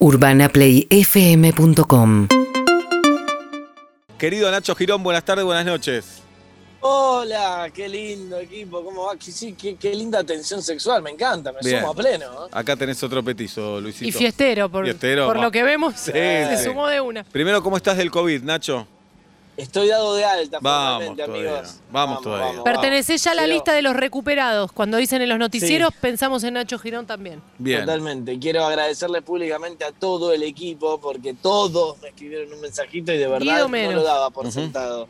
UrbanaPlayFM.com Querido Nacho Girón, buenas tardes, buenas noches. Hola, qué lindo equipo, ¿cómo va? Sí, qué, qué linda atención sexual, me encanta, me Bien. sumo a pleno. ¿eh? Acá tenés otro petizo, Luisito. Y fiestero, por, Fiestero, por va. lo que vemos, Sí, se sí. sumó de una. Primero, ¿cómo estás del COVID, Nacho? Estoy dado de alta, Vamos todavía, amigos. vamos todavía. Pertenecés ya a la Quiero- lista de los recuperados. Cuando dicen en los noticieros, pensamos en Nacho Girón también. Bien. Totalmente. Quiero agradecerle públicamente a todo el equipo porque todos me escribieron un mensajito y de verdad no lo daba por sentado.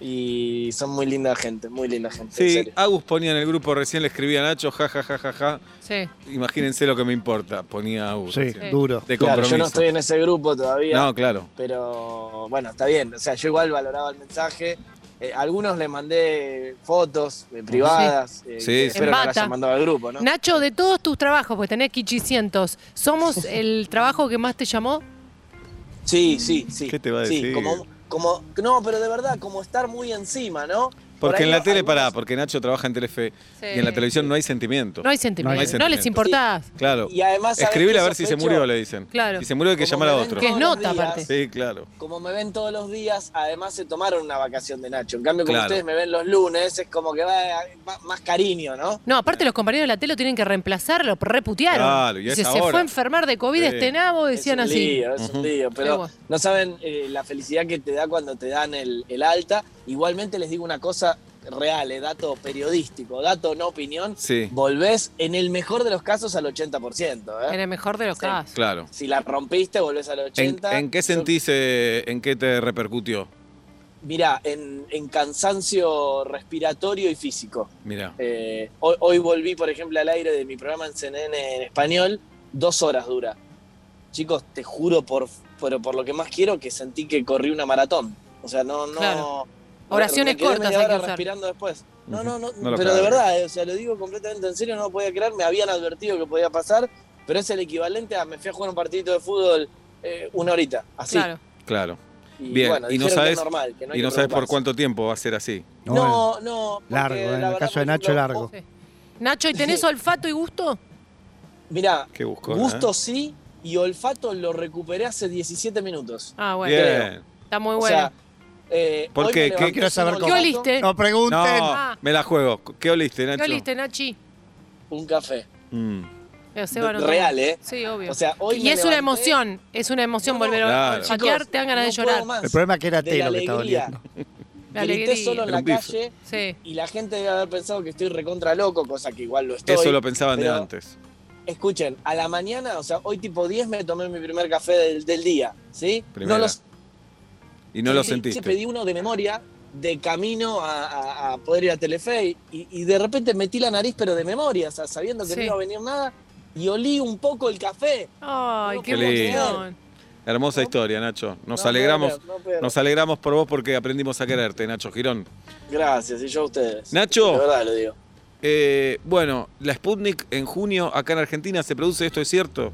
Y son muy linda gente, muy linda gente. en Sí. Agus ponía en el grupo, recién le escribía a Nacho, ja, ja, ja, ja, ja. Sí. Imagínense lo que me importa, ponía Agus. Sí, recién. duro. De Claro, compromiso. yo no estoy en ese grupo todavía. No, claro. Pero bueno, está bien. O sea, yo igual valoraba el mensaje. Eh, algunos les mandé fotos eh, privadas. eh, Sí, que sí. Espero que las hayan mandado al grupo, ¿no? Nacho, de todos tus trabajos, pues tenés Kichicientos, ¿somos el trabajo que más te llamó? Sí, sí, sí. ¿Qué te va a Sí, decir? como, como, no, pero de verdad, como estar muy encima, ¿no? Por Porque en la tele, algunos- pará, porque Nacho trabaja en Telefe Sí. y en la televisión no hay sentimiento. No hay sentimiento. No hay No, sentimiento. les importás. Claro. Y además, ¿sabes Escribile a ver si se murió, le dicen. Claro. Si se murió hay que llamar a otro. Que es nota, aparte. Sí, claro. Como me ven todos los días, además se tomaron una vacación de Nacho. En cambio, como Claro. ustedes me ven los lunes, es como que va, va más cariño, ¿no? No, aparte los compañeros de la tele lo tienen que reemplazar, lo reputearon. Claro, y a Dice, esa se hora. fue a enfermar de COVID Sí. este nabo, decían es un así. Lío, es un lío, pero no saben eh, la felicidad que te da cuando te dan el, el alta. Igualmente les digo una cosa real, eh, dato periodístico, dato no opinión. Sí, Volvés en el mejor de los casos al 80%. ¿eh? En el mejor de los Sí. casos. claro. Si la rompiste, volvés al ¿En, 80%. en qué sentís, eh, en qué te repercutió? Mirá, en, en cansancio respiratorio y físico. Mira. Eh, hoy, hoy volví, por ejemplo, al aire de mi programa en CNN en español, dos horas dura. Chicos, te juro por, por, por lo que más quiero que sentí que corrí una maratón. O sea, no, no. Claro. Me Oraciones quedé cortas media hay que usar. respirando después. No, no, no, pero de verdad, eh, o sea, lo digo completamente en serio, no lo podía creer, me habían advertido que podía pasar, pero es el equivalente a me fui a jugar un partidito de fútbol eh, una horita, así. Claro. Claro. Y Bien, bueno, y no que sabes- es normal, que no hay y no sabes por cuánto tiempo va a ser así. No, no. Largo, en la el verdad, caso de Nacho, ejemplo, largo. Sí. Nacho, ¿y tenés olfato y gusto? Mirá, Qué buscó. gusto sí y olfato lo recuperé hace 17 minutos. Ah, bueno. Bien. Está muy o bueno. sea, eh, ¿Por qué? me ¿Qué quiero saber cómo? ¿Qué oliste? No pregunten. No, Ah. me la juego. ¿Qué oliste, Nacho? ¿Qué oliste, Nachi? Un café. Mm, Eh, no Real. ¿eh? Sí, obvio. O sea, hoy y es una emoción, es una emoción No, no, volver a Chicos, te dan ganas de no llorar. El problema es que era De té la lo que estaba oliendo. La Grité solo en la calle Sí. y la gente debe haber pensado que estoy recontra loco, cosa que igual lo estoy. Eso lo pensaban de antes. Escuchen, a la mañana, o sea, hoy tipo 10 me tomé mi primer café del, del día, ¿sí? Primera. No lo Y no lo Sí, sí, sentiste. pedí uno de memoria de camino a, a- a poder ir a Telefe y, y de repente metí la nariz pero de memoria, o sea, sabiendo que Sí. no iba a venir nada y olí un poco el café. Ay, No qué emoción. Hermosa historia, Nacho. Nos No alegramos. no Nos alegramos por vos porque aprendimos a quererte, Nacho Girón. Gracias, y yo a ustedes. Nacho. De verdad lo digo. Eh, bueno, la Sputnik en junio acá en Argentina se produce, ¿esto es cierto?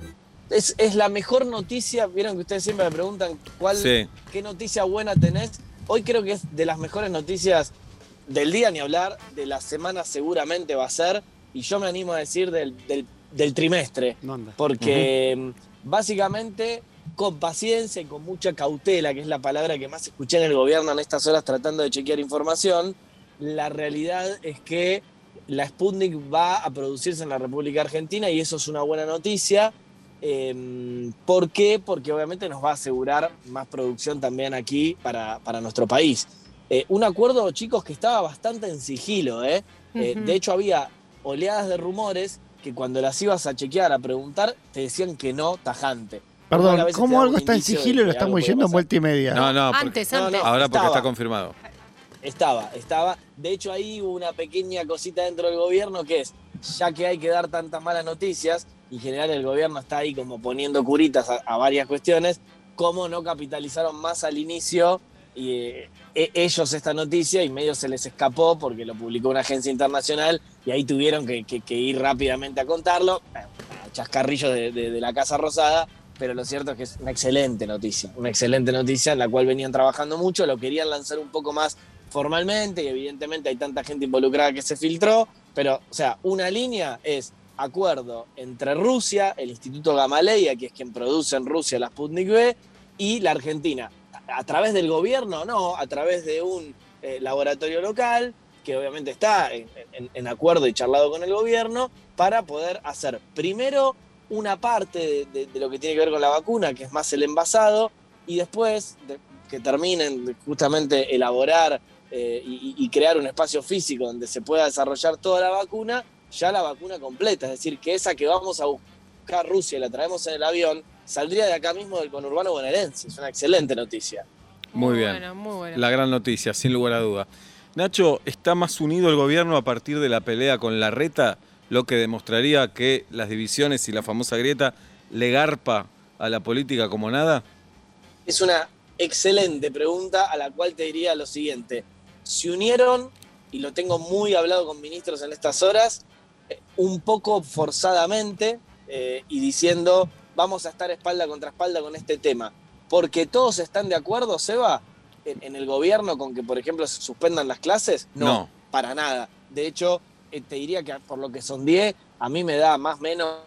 Es, es la mejor noticia, vieron que ustedes siempre me preguntan cuál, Sí. qué noticia buena tenés. Hoy creo que es de las mejores noticias del día, ni hablar, de la semana seguramente va a ser, y yo me animo a decir del, del- del trimestre. Anda. porque mm, básicamente con paciencia y con mucha cautela, que es la palabra que más escuché en el gobierno en estas horas tratando de chequear información, la realidad es que la Sputnik va a producirse en la República Argentina y eso es una buena noticia. Eh, ¿Por qué? Porque obviamente nos va a asegurar más producción también aquí para, para nuestro país. Eh, un acuerdo, chicos, que estaba bastante en sigilo. ¿eh? Eh, de hecho, había oleadas de rumores que cuando las ibas a chequear, a preguntar, te decían que no tajante. Perdón, ¿cómo algo está en sigilo y lo estamos yendo en vuelta y media? No, no. porque- Antes, No, no. antes. ahora porque Estaba. está confirmado. Estaba, estaba. De hecho, ahí hubo una pequeña cosita dentro del gobierno que es, ya que hay que dar tantas malas noticias, en general el gobierno está ahí como poniendo curitas a, varias cuestiones, ¿cómo no capitalizaron más al inicio eh, e- ellos esta noticia y medio se les escapó porque lo publicó una agencia internacional y ahí tuvieron que, ir rápidamente a contarlo? Bueno, chascarrillo de, de- de la Casa Rosada, pero lo cierto es que es una excelente noticia, una excelente noticia en la cual venían trabajando mucho, lo querían lanzar un poco más formalmente y evidentemente hay tanta gente involucrada que se filtró, pero, o sea, una línea es acuerdo entre Rusia, el Instituto Gamaleya, que es quien produce en Rusia la Sputnik V, y la Argentina. A través del gobierno, no, a través de un eh, laboratorio local, que obviamente está en, acuerdo y charlado con el gobierno, para poder hacer primero una parte de, lo que tiene que ver con la vacuna, que es más el envasado, y después de- que terminen justamente elaborar eh, y crear un espacio físico donde se pueda desarrollar toda la vacuna, ya la vacuna completa, es decir, que esa que vamos a buscar Rusia y la traemos en el avión, saldría de acá mismo del conurbano bonaerense. Es una excelente noticia. Muy bien. Bueno, muy bueno. La gran noticia, sin lugar a duda. Nacho, ¿está más unido el gobierno a partir de la pelea con la reta? Lo que demostraría que las divisiones y la famosa grieta le garpa a la política como nada. Es una excelente pregunta a la cual te diría lo siguiente. Se unieron, y lo tengo muy hablado con ministros en estas horas, un poco forzadamente eh, y diciendo vamos a estar espalda contra espalda con este tema. Porque todos están de acuerdo, Seba, en, en el gobierno con que, por ejemplo, se suspendan las clases. No, No. para nada. De hecho, eh, te diría que por lo que sondeé, a mí me da más o menos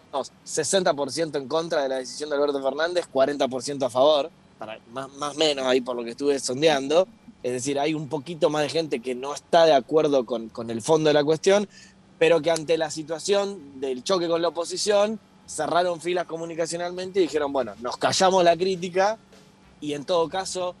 60% en contra de la decisión de Alberto Fernández, 40% a favor, para, más más menos ahí por lo que estuve sondeando. Es decir, hay un poquito más de gente que no está de acuerdo con, con el fondo de la cuestión, pero que ante la situación del choque con la oposición, cerraron filas comunicacionalmente y dijeron, bueno, nos callamos la crítica y en todo caso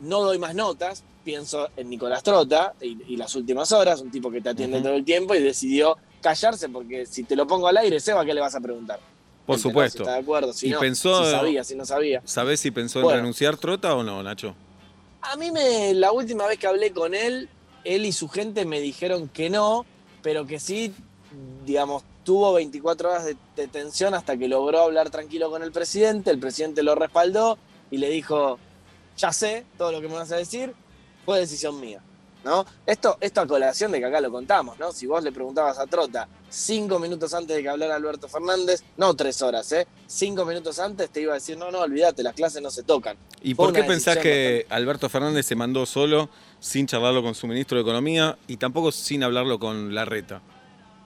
no doy más notas, pienso en Nicolás Trota y, y las últimas horas, un tipo que te atiende todo el tiempo y decidió callarse porque si te lo pongo al aire, Seba, ¿qué le vas a preguntar? Por supuesto. Si está de acuerdo, si Y no, pensó- si sabía, si no sabía. ¿Sabés si pensó en renunciar Trota o no, Nacho? A mí me, la última vez que hablé con él, él y su gente me dijeron que no, pero que sí, digamos, tuvo 24 horas de, de tensión hasta que logró hablar tranquilo con el presidente, el presidente lo respaldó y le dijo, ya sé todo lo que me vas a decir, fue decisión mía. ¿No? Esto, esto a colación de que acá lo contamos, ¿no? Si vos le preguntabas a Trota cinco minutos antes de que hablara Alberto Fernández, no tres horas, ¿eh? Cinco minutos antes te iba a decir, no, no, olvídate, las clases no se tocan. ¿Y Fue por qué pensás que Alberto Fernández se mandó solo, sin charlarlo con su ministro de Economía y tampoco sin hablarlo con la reta?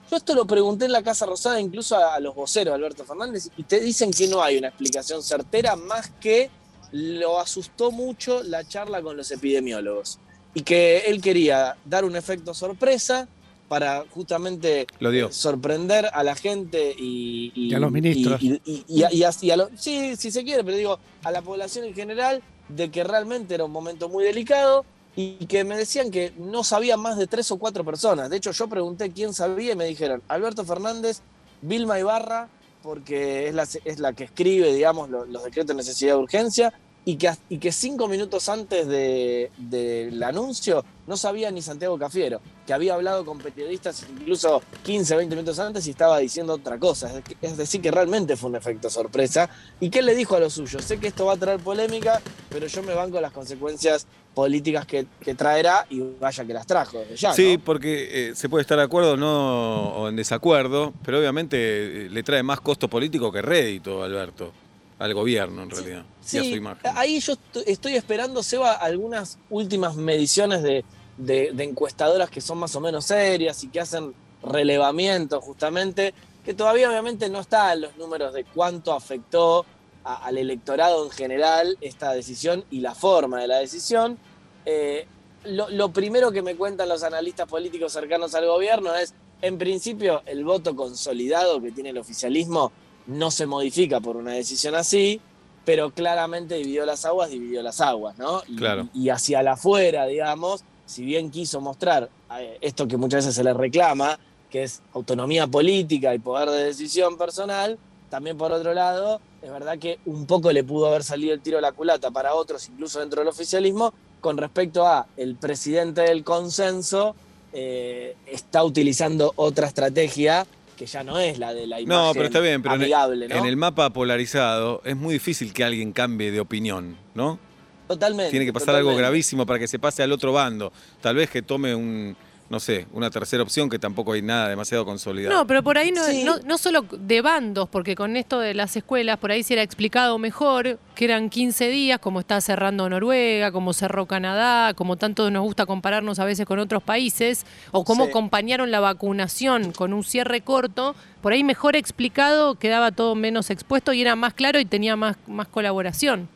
Yo esto lo pregunté en la Casa Rosada incluso a, a los voceros de Alberto Fernández y te dicen que no hay una explicación certera más que lo asustó mucho la charla con los epidemiólogos y que él quería dar un efecto sorpresa para justamente Lo dio. eh, sorprender a la gente y, Y a los ministros. y, y- y a- y a- y a lo- sí, si se quiere, pero digo, a la población en general, de que realmente era un momento muy delicado y que me decían que no sabían más de tres o cuatro personas. De hecho, yo pregunté quién sabía y me dijeron Alberto Fernández, Vilma Ibarra, porque es la, es la que escribe, digamos, lo- los decretos de necesidad de urgencia, y que, as- y que cinco minutos antes de- del anuncio no sabía ni Santiago Cafiero, que había hablado con periodistas incluso 15, 20 minutos antes y estaba diciendo otra cosa. Es, decir, que realmente fue un efecto sorpresa. ¿Y qué le dijo a los suyos? Sé que esto va a traer polémica, pero yo me banco las consecuencias políticas que, que traerá y vaya que las trajo desde ya. Sí, ¿no? porque eh, se puede estar de acuerdo no, o en desacuerdo, pero obviamente eh, le trae más costo político que rédito, Alberto, al gobierno en realidad, y a su Sí, imagen. ahí yo estoy esperando, Seba, algunas últimas mediciones de, de- de encuestadoras que son más o menos serias y que hacen relevamiento justamente, que todavía obviamente no están los números de cuánto afectó a- al electorado en general esta decisión y la forma de la decisión. Eh, lo, lo primero que me cuentan los analistas políticos cercanos al gobierno es, en principio, el voto consolidado que tiene el oficialismo no se modifica por una decisión así, pero claramente dividió las aguas, dividió las aguas, ¿no? Y, Claro. y hacia la afuera, digamos, si bien quiso mostrar eh, esto que muchas veces se le reclama, que es autonomía política y poder de decisión personal, también por otro lado, es verdad que un poco le pudo haber salido el tiro a la culata para otros, incluso dentro del oficialismo, con respecto a el presidente del consenso eh, está utilizando otra estrategia que ya no es la de la imagen No, pero está bien, pero en el- amigable, ¿no? En el mapa polarizado es muy difícil que alguien cambie de opinión, ¿no? Totalmente. Tiene que pasar algo gravísimo para que se pase al otro bando. Tal vez que tome un, no sé, una tercera opción que tampoco hay nada demasiado consolidado. No, pero por ahí no, Sí. no, no solo de bandos, porque con esto de las escuelas, por ahí se era explicado mejor que eran 15 días, como está cerrando Noruega, como cerró Canadá, como tanto nos gusta compararnos a veces con otros países, o cómo Sí. acompañaron la vacunación con un cierre corto, por ahí mejor explicado, quedaba todo menos expuesto y era más claro y tenía más, más colaboración.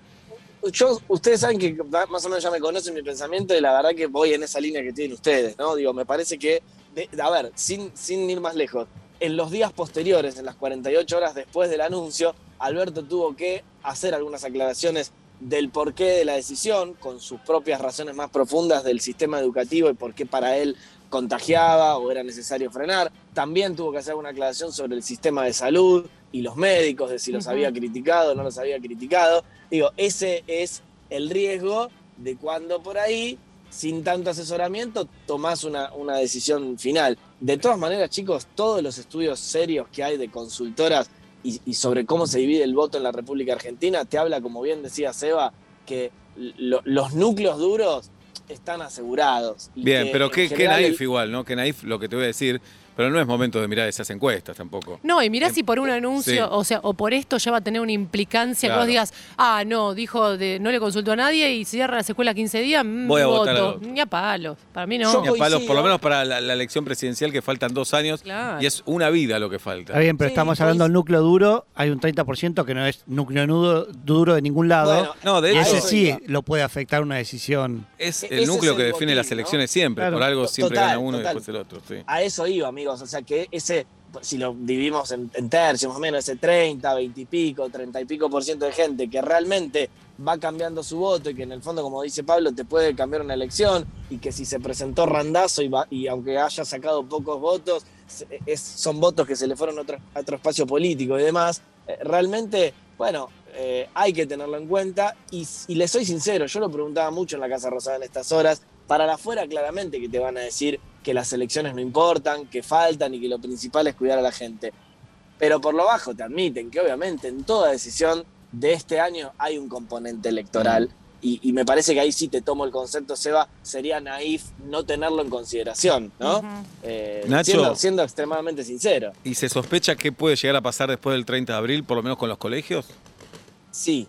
Yo, ustedes saben que más o menos ya me conocen mi pensamiento y la verdad que voy en esa línea que tienen ustedes, ¿no? Digo, me parece que, de- a ver, sin, sin ir más lejos, en los días posteriores, en las 48 horas después del anuncio, Alberto tuvo que hacer algunas aclaraciones del porqué de la decisión, con sus propias razones más profundas del sistema educativo y por qué para él contagiaba o era necesario frenar. También tuvo que hacer una aclaración sobre el sistema de salud y los médicos, de si los había criticado o no los había criticado. Digo, ese es el riesgo de cuando por ahí, sin tanto asesoramiento, tomás una, una decisión final. De todas maneras, chicos, todos los estudios serios que hay de consultoras y, y sobre cómo se divide el voto en la República Argentina, te habla, como bien decía Seba, que lo- los núcleos duros están asegurados. y Bien, que, pero qué general, naif igual, ¿no? Qué naif lo que te voy a decir, pero no es momento de mirar esas encuestas tampoco. No, y mirá si por un anuncio, sí. o sea, o por esto ya va a tener una implicancia que Claro. vos digas, ah, no, dijo de, no le consultó a nadie y cierra la escuela 15 días, mm, Voy a voto. votar otro. Ni a palos. Para mí no. Yo Ni a palos, por lo menos para la, la elección presidencial que faltan dos años Claro. y es una vida lo que falta. Está bien, pero Sí, estamos pues- hablando del núcleo duro. Hay un 30% que no es núcleo nudo- duro de ningún lado. Bueno, No, de y hecho, ese sí lo puede afectar una decisión. es ese el es núcleo el que define botín, las ¿no? elecciones siempre. Claro. Por algo siempre Total, gana uno y después el otro. sí. A eso iba, O sea, que ese, si lo dividimos en, en tercios más o menos, ese 30, 20 y pico, 30 y pico por ciento de gente que realmente va cambiando su voto y que en el fondo, como dice Pablo, te puede cambiar una elección y que si se presentó Randazo y, va- y aunque haya sacado pocos votos, son votos que se le fueron a otro, espacio político y demás, eh, realmente, bueno, eh, hay que tenerlo en cuenta y, y les soy sincero, yo lo preguntaba mucho en la Casa Rosada en estas horas, para la afuera claramente que te van a decir que las elecciones no importan, que faltan y que lo principal es cuidar a la gente. Pero por lo bajo te admiten que obviamente en toda decisión de este año hay un componente electoral y, y me parece que ahí sí te tomo el concepto, Seba, sería naif no tenerlo en consideración, ¿no? Eh, Nacho. siendo, siendo extremadamente sincero. ¿Y se sospecha qué puede llegar a pasar después del 30 de abril, por lo menos con los colegios? Sí,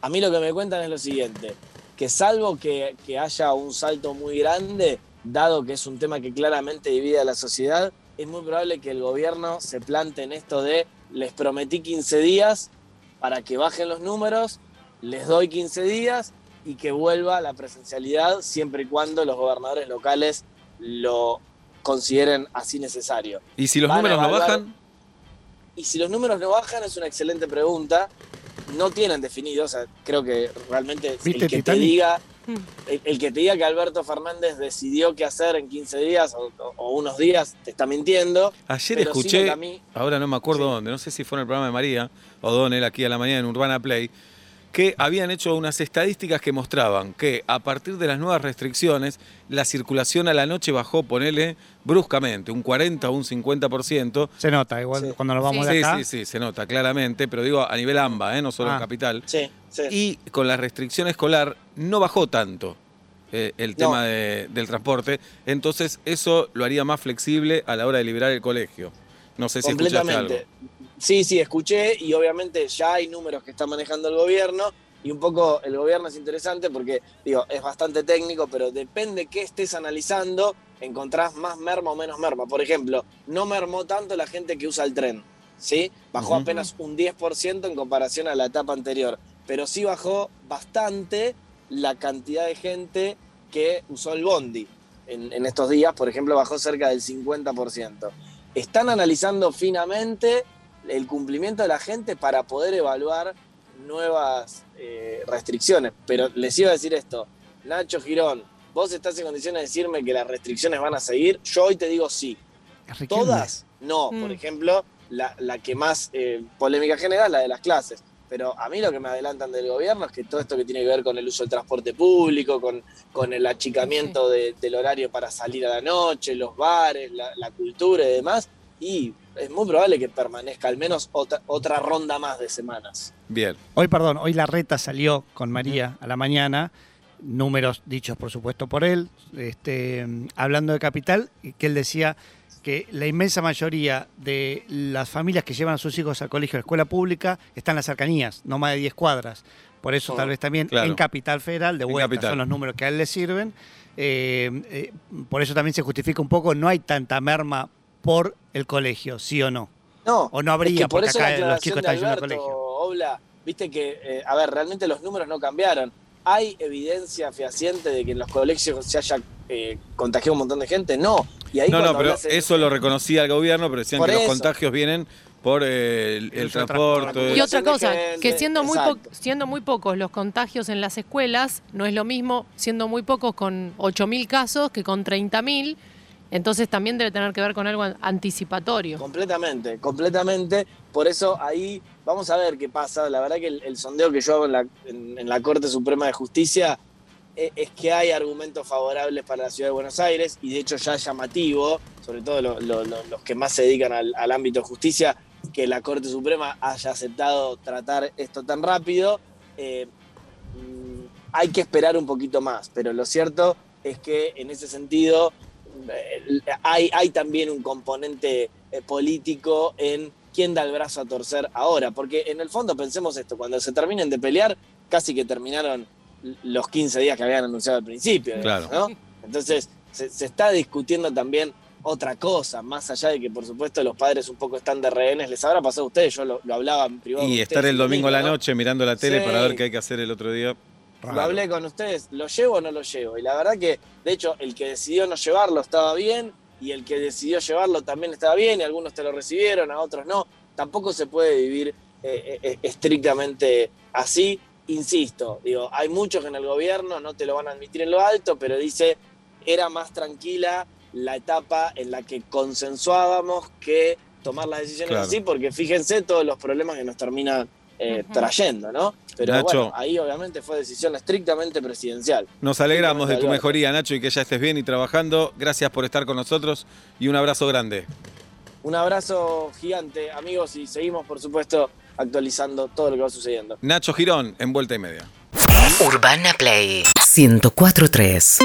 a mí lo que me cuentan es lo siguiente, que salvo que, que haya un salto muy grande, dado que es un tema que claramente divide a la sociedad, es muy probable que el gobierno se plante en esto de les prometí 15 días para que bajen los números, les doy 15 días y que vuelva la presencialidad siempre y cuando los gobernadores locales lo consideren así necesario. ¿Y si los Van números no bajan? Y si los números no bajan, es una excelente pregunta. No tienen definido, o sea, creo que realmente ¿Viste el que te diga. El, el que te diga que Alberto Fernández decidió qué hacer en 15 días o, unos días, te está mintiendo. Ayer sí escuché, a mí- ahora no me acuerdo Sí. dónde, no sé si fue en el programa de María o Donel aquí a la mañana en Urbana Play, que habían hecho unas estadísticas que mostraban que a partir de las nuevas restricciones, la circulación a la noche bajó, ponele, bruscamente, un 40 o un 50%. Se nota, igual Sí. cuando nos vamos Sí, de acá. sí, sí, se nota claramente, pero digo a nivel AMBA, ¿eh? no solo en Ah. capital. Sí, sí. Y con la restricción escolar no bajó tanto eh, el No. tema de- del transporte, entonces eso lo haría más flexible a la hora de liberar el colegio. No sé si escuchaste algo. Sí, sí, escuché y obviamente ya hay números que está manejando el gobierno y un poco el gobierno es interesante porque, digo, es bastante técnico, pero depende qué estés analizando, encontrás más merma o menos merma. Por ejemplo, no mermó tanto la gente que usa el tren, ¿sí? Bajó apenas un 10% en comparación a la etapa anterior, pero sí bajó bastante la cantidad de gente que usó el bondi. En, en estos días, por ejemplo, bajó cerca del 50% están analizando finamente el cumplimiento de la gente para poder evaluar nuevas eh, restricciones. Pero les iba a decir esto, Nacho Girón, vos estás en condiciones de decirme que las restricciones van a seguir. Yo hoy te digo sí. Riquelme. Todas, no. Mm. Por ejemplo, la, la que más eh, polémica genera es la de las clases. Pero a mí lo que me adelantan del gobierno es que todo esto que tiene que ver con el uso del transporte público, con, con el achicamiento de- del horario para salir a la noche, los bares, la, la cultura y demás, y es muy probable que permanezca al menos otra, otra ronda más de semanas. Bien. Hoy, perdón, hoy la reta salió con María a la mañana números dichos por supuesto por él, este, hablando de capital, que él decía que la inmensa mayoría de las familias que llevan a sus hijos al colegio, a la escuela pública, están en las cercanías, no más de 10 cuadras. Por eso Oh, tal vez también claro. en Capital Federal, de vuelta, son los números que a él le sirven. Eh, eh, por eso también se justifica un poco, no hay tanta merma por el colegio, sí o no. No, O no habría, es que por porque eso acá la los chicos están yendo al colegio. Obla, viste que, eh, a ver, realmente los números no cambiaron. ¿Hay evidencia fehaciente de que en los colegios se haya eh, contagiado un montón de gente? No. Y ahí No, no, pero eso lo reconocía el gobierno, pero decían Por que los contagios vienen por eh, el, transporte. Y otra cosa, que siendo muy, siendo muy pocos los contagios en las escuelas, no es lo mismo siendo muy pocos con 8.000 casos que con 30.000. Entonces también debe tener que ver con algo an- anticipatorio. Completamente, completamente. Por eso ahí vamos a ver qué pasa. La verdad que el, sondeo que yo hago en la, Corte Suprema de Justicia eh, es que hay argumentos favorables para la ciudad de Buenos Aires y de hecho ya es llamativo, sobre todo lo- lo- lo- los que más se dedican al, ámbito de justicia, que la Corte Suprema haya aceptado tratar esto tan rápido. Eh, mm, hay que esperar un poquito más, pero lo cierto es que en ese sentido hay, hay también un componente eh, político en quién da el brazo a torcer ahora, porque en el fondo pensemos esto, cuando se terminen de pelear, casi que terminaron los 15 días que habían anunciado al principio, Claro. ¿no? Entonces se, se está discutiendo también otra cosa, más allá de que por supuesto los padres un poco están de rehenes, les habrá pasado a ustedes, yo lo, lo hablaba en privado. Y estar el domingo a la ¿no? noche mirando la tele Sí. para ver qué hay que hacer el otro día. Lo hablé con ustedes, ¿lo llevo o no lo llevo? Y la verdad que, de hecho, el que decidió no llevarlo estaba bien, y el que decidió llevarlo también estaba bien, y algunos te lo recibieron, a otros no. Tampoco se puede vivir eh, eh, estrictamente así. Insisto, digo, hay muchos en el gobierno, no te lo van a admitir en lo alto, pero dice, era más tranquila la etapa en la que consensuábamos que tomar las decisiones Claro. así, porque fíjense todos los problemas que nos terminan eh, trayendo, ¿no? Pero Nacho. bueno, ahí obviamente fue decisión estrictamente presidencial. Nos alegramos de tu mejoría, Nacho, y que ya estés bien y trabajando. Gracias por estar con nosotros y un abrazo grande. Un abrazo gigante, amigos, y seguimos, por supuesto, actualizando todo lo que va sucediendo. Nacho Girón, en vuelta y media. Urbana Play 1043.